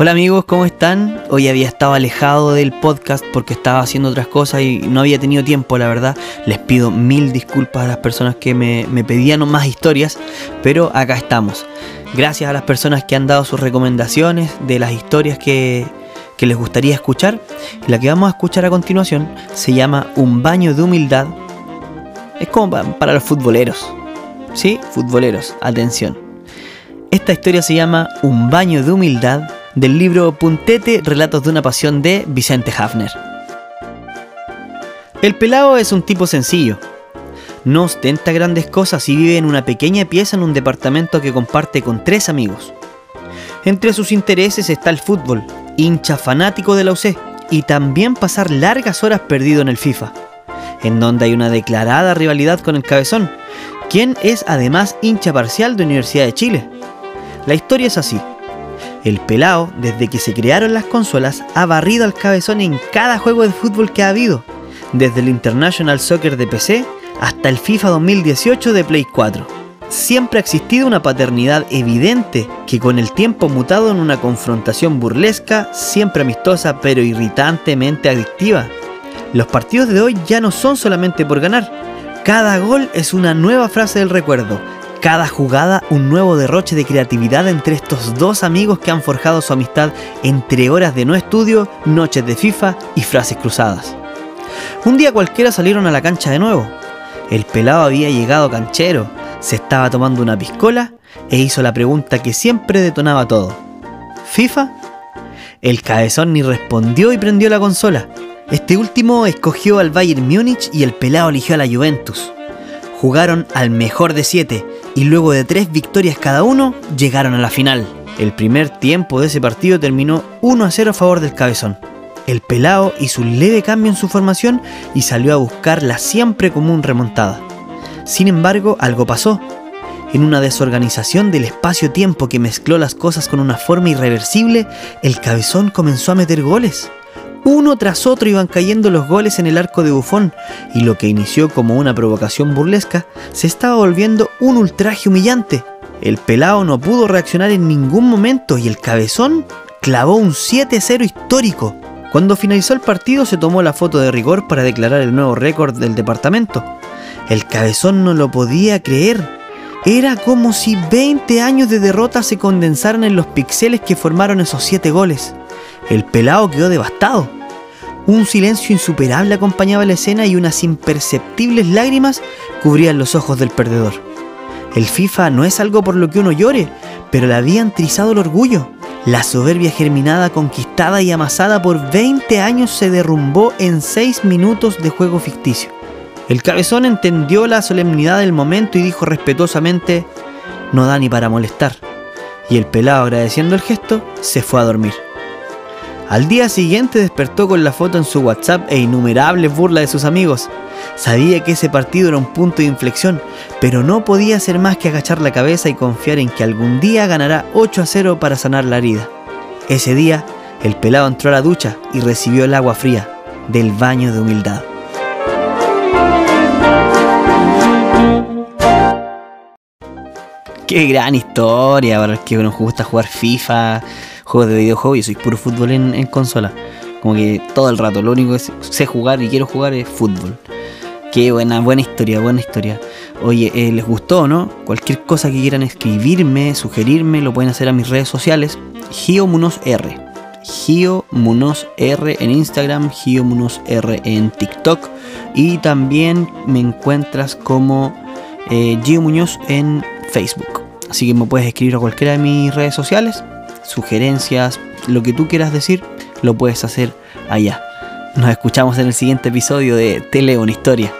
Hola amigos, ¿cómo están? Hoy había estado alejado del podcast porque estaba haciendo otras cosas y no había tenido tiempo, la verdad. Les pido mil disculpas a las personas que me, pedían más historias, pero acá estamos. Gracias a las personas que han dado sus recomendaciones de las historias que, que les gustaría escuchar. La que vamos a escuchar a continuación se llama Un baño de humildad. Es como para los futboleros. ¿Sí? Futboleros, atención. Esta historia se llama Un baño de humildad del libro Puntete, Relatos de una Pasión de Vicente Hafner. El pelado es un tipo sencillo. No ostenta grandes cosas y vive en una pequeña pieza en un departamento que comparte con tres amigos. Entre sus intereses está el fútbol, hincha fanático de la UC, y también pasar largas horas perdido en el FIFA, en donde hay una declarada rivalidad con el cabezón, quien es además hincha parcial de Universidad de Chile. La historia es así. El pelao, desde que se crearon las consolas, ha barrido al cabezón en cada juego de fútbol que ha habido, desde el International Soccer de PC hasta el FIFA 2018 de Play 4. Siempre ha existido una paternidad evidente que con el tiempo mutado en una confrontación burlesca, siempre amistosa pero irritantemente adictiva. Los partidos de hoy ya no son solamente por ganar, cada gol es una nueva frase del recuerdo, cada jugada un nuevo derroche de creatividad entre estos dos amigos que han forjado su amistad entre horas de no estudio, noches de FIFA y frases cruzadas. Un día cualquiera salieron a la cancha de nuevo. El pelado había llegado canchero, se estaba tomando una piscola e hizo la pregunta que siempre detonaba todo. ¿FIFA? El cabezón ni respondió y prendió la consola. Este último escogió al Bayern Múnich y el pelado eligió a la Juventus. Jugaron al mejor de siete y luego de tres victorias cada uno llegaron a la final. El primer tiempo de ese partido terminó 1 a 0 a favor del cabezón. El pelao hizo un leve cambio en su formación y salió a buscar la siempre común remontada. Sin embargo, algo pasó. En una desorganización del espacio-tiempo que mezcló las cosas con una forma irreversible, el cabezón comenzó a meter goles. Uno tras otro iban cayendo los goles en el arco de Bufón, y lo que inició como una provocación burlesca se estaba volviendo un ultraje humillante. El pelao no pudo reaccionar en ningún momento y el cabezón clavó un 7-0 histórico. Cuando finalizó el partido se tomó la foto de rigor para declarar el nuevo récord del departamento. El cabezón no lo podía creer. Era como si 20 años de derrota se condensaran en los pixeles que formaron esos 7 goles. El pelado quedó devastado. Un silencio insuperable acompañaba la escena y unas imperceptibles lágrimas cubrían los ojos del perdedor. El FIFA no es algo por lo que uno llore, pero le habían trizado el orgullo. La soberbia germinada, conquistada y amasada por 20 años se derrumbó en 6 minutos de juego ficticio. El cabezón entendió la solemnidad del momento y dijo respetuosamente, no da ni para molestar. Y el pelado, agradeciendo el gesto, se fue a dormir. Al día siguiente despertó con la foto en su WhatsApp e innumerables burlas de sus amigos. Sabía que ese partido era un punto de inflexión, pero no podía hacer más que agachar la cabeza y confiar en que algún día ganará 8 a 0 para sanar la herida. Ese día, el pelado entró a la ducha y recibió el agua fría del baño de humildad. Qué gran historia para el que nos gusta jugar FIFA, juegos de videojuegos y soy puro fútbol en, consola. Como que todo el rato, lo único que sé jugar y quiero jugar es fútbol. Qué buena, buena historia, buena historia. Oye, eh, ¿les gustó, no? Cualquier cosa que quieran escribirme, sugerirme, lo pueden hacer a mis redes sociales. GioMunosR. R. Gio R en Instagram, Gio R en TikTok. Y también me encuentras como eh, Gio Muñoz en Facebook. Así que me puedes escribir a cualquiera de mis redes sociales sugerencias, lo que tú quieras decir, lo puedes hacer allá. Nos escuchamos en el siguiente episodio de Te leo una historia.